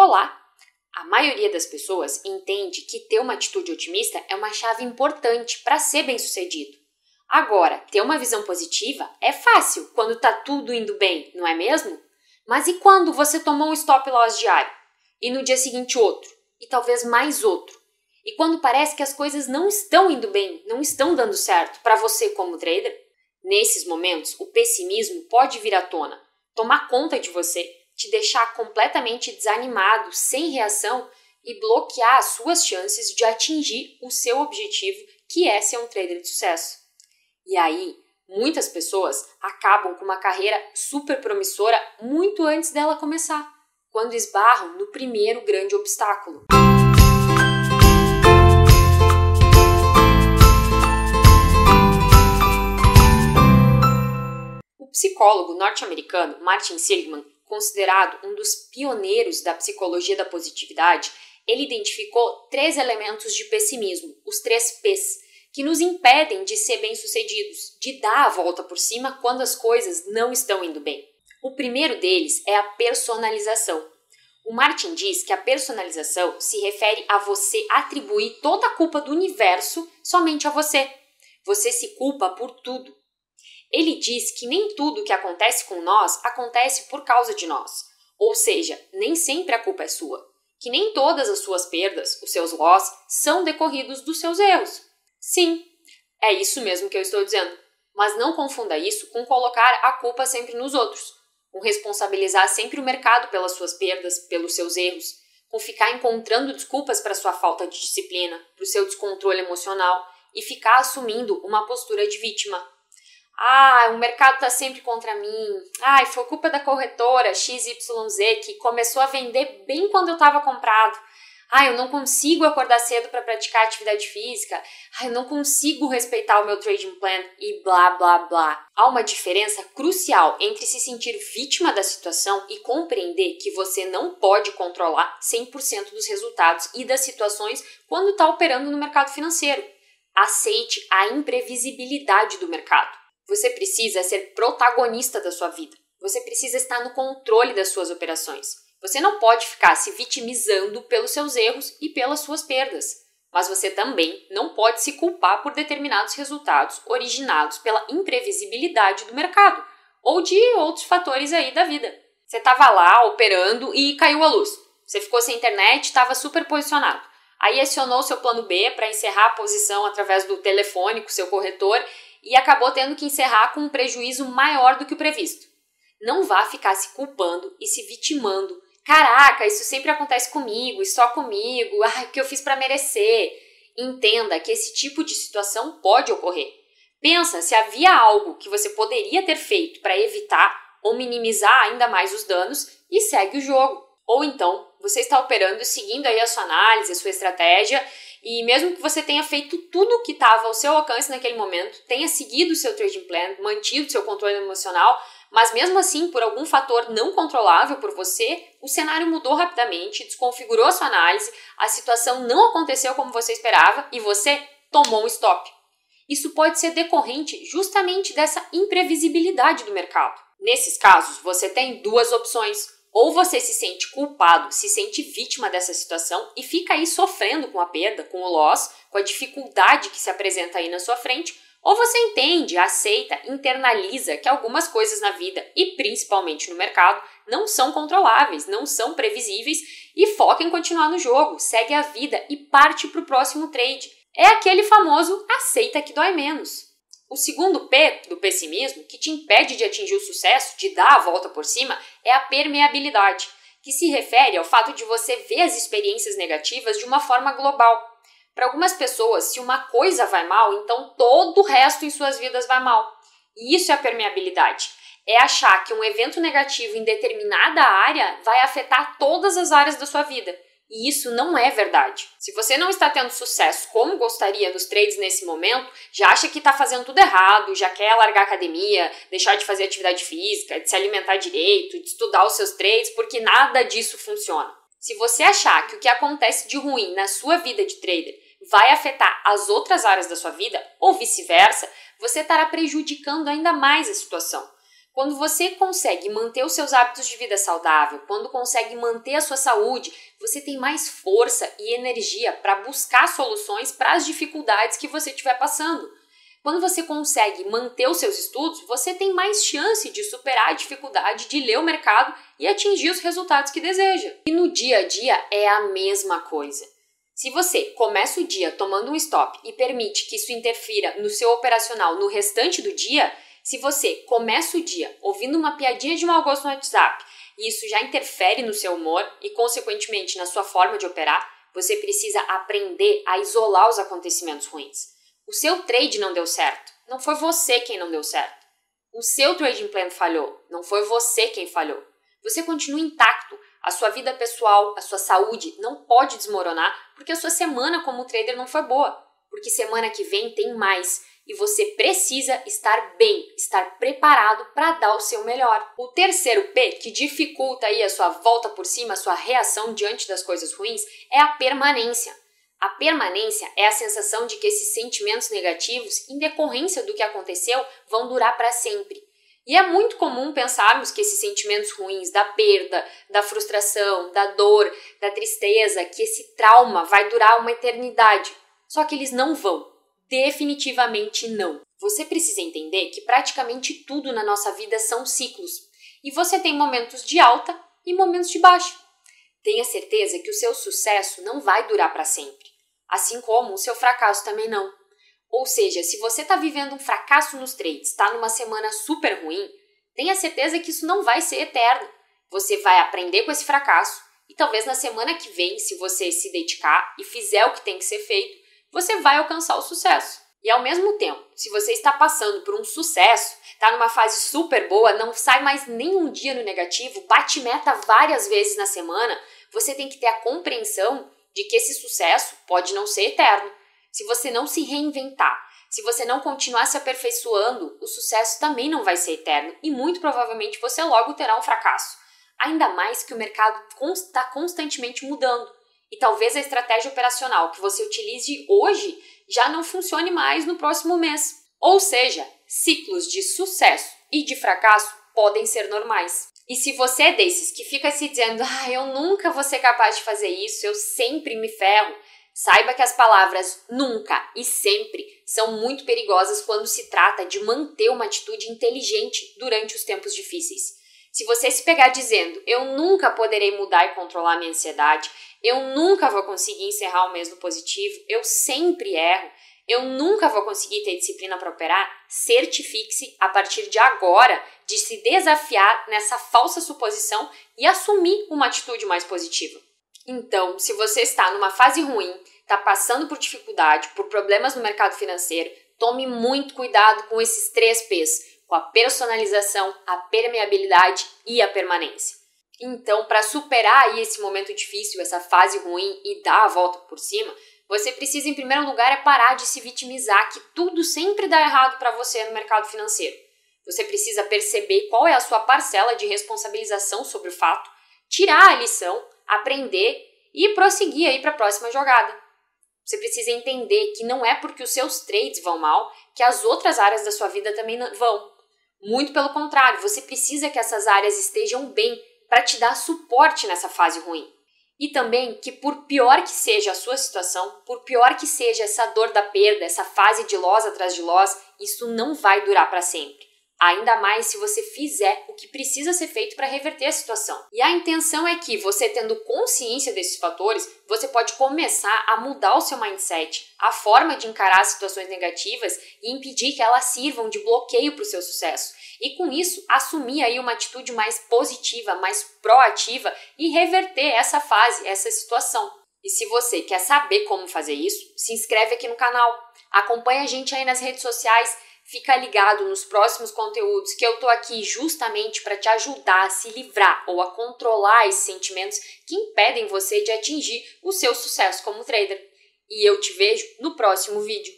Olá! A maioria das pessoas entende que ter uma atitude otimista é uma chave importante para ser bem-sucedido. Agora, ter uma visão positiva é fácil quando está tudo indo bem, não é mesmo? Mas e quando você tomou um stop loss diário? E no dia seguinte outro? E talvez mais outro? E quando parece que as coisas não estão indo bem, não estão dando certo para você como trader? Nesses momentos, o pessimismo pode vir à tona, tomar conta de você, te deixar completamente desanimado, sem reação e bloquear as suas chances de atingir o seu objetivo, que é ser um trader de sucesso. E aí, muitas pessoas acabam com uma carreira super promissora muito antes dela começar, quando esbarram no primeiro grande obstáculo. O psicólogo norte-americano Martin Seligman, considerado um dos pioneiros da psicologia da positividade, ele identificou três elementos de pessimismo, os três P's, que nos impedem de ser bem-sucedidos, de dar a volta por cima quando as coisas não estão indo bem. O primeiro deles é a personalização. O Martin diz que a personalização se refere a você atribuir toda a culpa do universo somente a você. Você se culpa por tudo. Ele diz que nem tudo que acontece com nós acontece por causa de nós. Ou seja, nem sempre a culpa é sua. Que nem todas as suas perdas, os seus loss, são decorridos dos seus erros. Sim, é isso mesmo que eu estou dizendo. Mas não confunda isso com colocar a culpa sempre nos outros, com responsabilizar sempre o mercado pelas suas perdas, pelos seus erros, com ficar encontrando desculpas para sua falta de disciplina, para o seu descontrole emocional e ficar assumindo uma postura de vítima. Ah, o mercado está sempre contra mim. Ah, foi culpa da corretora XYZ que começou a vender bem quando eu estava comprado. Ah, eu não consigo acordar cedo para praticar atividade física. Ah, eu não consigo respeitar o meu trading plan e blá blá blá. Há uma diferença crucial entre se sentir vítima da situação e compreender que você não pode controlar 100% dos resultados e das situações quando está operando no mercado financeiro. Aceite a imprevisibilidade do mercado. Você precisa ser protagonista da sua vida. Você precisa estar no controle das suas operações. Você não pode ficar se vitimizando pelos seus erros e pelas suas perdas, mas você também não pode se culpar por determinados resultados originados pela imprevisibilidade do mercado ou de outros fatores aí da vida. Você estava lá operando e caiu a luz. Você ficou sem internet, estava super posicionado. Aí acionou seu plano B para encerrar a posição através do telefone com seu corretor e acabou tendo que encerrar com um prejuízo maior do que o previsto. Não vá ficar se culpando e se vitimando Caraca, isso sempre acontece comigo e só comigo. Ai, o que eu fiz para merecer? Entenda que esse tipo de situação pode ocorrer. Pensa se havia algo que você poderia ter feito para evitar ou minimizar ainda mais os danos e segue o jogo. Ou então, você está operando seguindo aí a sua análise, a sua estratégia, e mesmo que você tenha feito tudo o que estava ao seu alcance naquele momento, tenha seguido o seu trading plan, mantido seu controle emocional, mas mesmo assim, por algum fator não controlável por você, o cenário mudou rapidamente, desconfigurou a sua análise, a situação não aconteceu como você esperava e você tomou um stop. Isso pode ser decorrente justamente dessa imprevisibilidade do mercado. Nesses casos, você tem duas opções. Ou você se sente culpado, se sente vítima dessa situação e fica aí sofrendo com a perda, com o loss, com a dificuldade que se apresenta aí na sua frente, ou você entende, aceita, internaliza que algumas coisas na vida e principalmente no mercado não são controláveis, não são previsíveis e foca em continuar no jogo, segue a vida e parte para o próximo trade. É aquele famoso aceita que dói menos. O segundo P do pessimismo, que te impede de atingir o sucesso, de dar a volta por cima, é a permeabilidade, que se refere ao fato de você ver as experiências negativas de uma forma global. Para algumas pessoas, se uma coisa vai mal, então todo o resto em suas vidas vai mal. E isso é a permeabilidade. É achar que um evento negativo em determinada área vai afetar todas as áreas da sua vida. E isso não é verdade. Se você não está tendo sucesso como gostaria nos trades nesse momento, já acha que está fazendo tudo errado, já quer largar a academia, deixar de fazer atividade física, de se alimentar direito, de estudar os seus trades, porque nada disso funciona. Se você achar que o que acontece de ruim na sua vida de trader vai afetar as outras áreas da sua vida ou vice-versa, você estará prejudicando ainda mais a situação. Quando você consegue manter os seus hábitos de vida saudável, quando consegue manter a sua saúde, você tem mais força e energia para buscar soluções para as dificuldades que você estiver passando. Quando você consegue manter os seus estudos, você tem mais chance de superar a dificuldade de ler o mercado e atingir os resultados que deseja. E no dia a dia é a mesma coisa. Se você começa o dia tomando um stop e permite que isso interfira no seu operacional no restante do dia, se você começa o dia ouvindo uma piadinha de mau gosto no WhatsApp e isso já interfere no seu humor e, consequentemente, na sua forma de operar, você precisa aprender a isolar os acontecimentos ruins. O seu trade não deu certo. Não foi você quem não deu certo. O seu trading plan falhou. Não foi você quem falhou. Você continua intacto. A sua vida pessoal, a sua saúde não pode desmoronar porque a sua semana como trader não foi boa. Porque semana que vem tem mais e você precisa estar bem, estar preparado para dar o seu melhor. O terceiro P, que dificulta aí a sua volta por cima, a sua reação diante das coisas ruins, é a permanência. A permanência é a sensação de que esses sentimentos negativos, em decorrência do que aconteceu, vão durar para sempre. E é muito comum pensarmos que esses sentimentos ruins da perda, da frustração, da dor, da tristeza, que esse trauma vai durar uma eternidade. Só que eles não vão. Definitivamente não. Você precisa entender que praticamente tudo na nossa vida são ciclos. E você tem momentos de alta e momentos de baixa. Tenha certeza que o seu sucesso não vai durar para sempre, assim como o seu fracasso também não. Ou seja, se você está vivendo um fracasso nos trades, está numa semana super ruim, tenha certeza que isso não vai ser eterno. Você vai aprender com esse fracasso e talvez na semana que vem, se você se dedicar e fizer o que tem que ser feito, você vai alcançar o sucesso. E ao mesmo tempo, se você está passando por um sucesso, está numa fase super boa, não sai mais nenhum dia no negativo, bate meta várias vezes na semana, você tem que ter a compreensão de que esse sucesso pode não ser eterno. Se você não se reinventar, se você não continuar se aperfeiçoando, o sucesso também não vai ser eterno e muito provavelmente você logo terá um fracasso. Ainda mais que o mercado está constantemente mudando e talvez a estratégia operacional que você utilize hoje já não funcione mais no próximo mês. Ou seja, ciclos de sucesso e de fracasso podem ser normais. E se você é desses que fica se dizendo, ah, eu nunca vou ser capaz de fazer isso, eu sempre me ferro, saiba que as palavras nunca e sempre são muito perigosas quando se trata de manter uma atitude inteligente durante os tempos difíceis. Se você se pegar dizendo, eu nunca poderei mudar e controlar minha ansiedade, eu nunca vou conseguir encerrar o mês no positivo, eu sempre erro, eu nunca vou conseguir ter disciplina para operar, certifique-se a partir de agora de se desafiar nessa falsa suposição e assumir uma atitude mais positiva. Então, se você está numa fase ruim, está passando por dificuldade, por problemas no mercado financeiro, tome muito cuidado com esses três P's, com a personalização, a permeabilidade e a permanência. Então, para superar aí esse momento difícil, essa fase ruim e dar a volta por cima, você precisa, em primeiro lugar, é parar de se vitimizar que tudo sempre dá errado para você no mercado financeiro. Você precisa perceber qual é a sua parcela de responsabilização sobre o fato, tirar a lição, aprender e prosseguir aí para a próxima jogada. Você precisa entender que não é porque os seus trades vão mal que as outras áreas da sua vida também vão. Muito pelo contrário, você precisa que essas áreas estejam bem para te dar suporte nessa fase ruim. E também que, por pior que seja a sua situação, por pior que seja essa dor da perda, essa fase de loss atrás de loss, isso não vai durar para sempre. Ainda mais se você fizer o que precisa ser feito para reverter a situação. E a intenção é que, você tendo consciência desses fatores, você pode começar a mudar o seu mindset, a forma de encarar as situações negativas e impedir que elas sirvam de bloqueio para o seu sucesso. E com isso, assumir aí uma atitude mais positiva, mais proativa e reverter essa fase, essa situação. E se você quer saber como fazer isso, se inscreve aqui no canal, acompanha a gente aí nas redes sociais Fica ligado nos próximos conteúdos que eu tô aqui justamente para te ajudar a se livrar ou a controlar esses sentimentos que impedem você de atingir o seu sucesso como trader. E eu te vejo no próximo vídeo.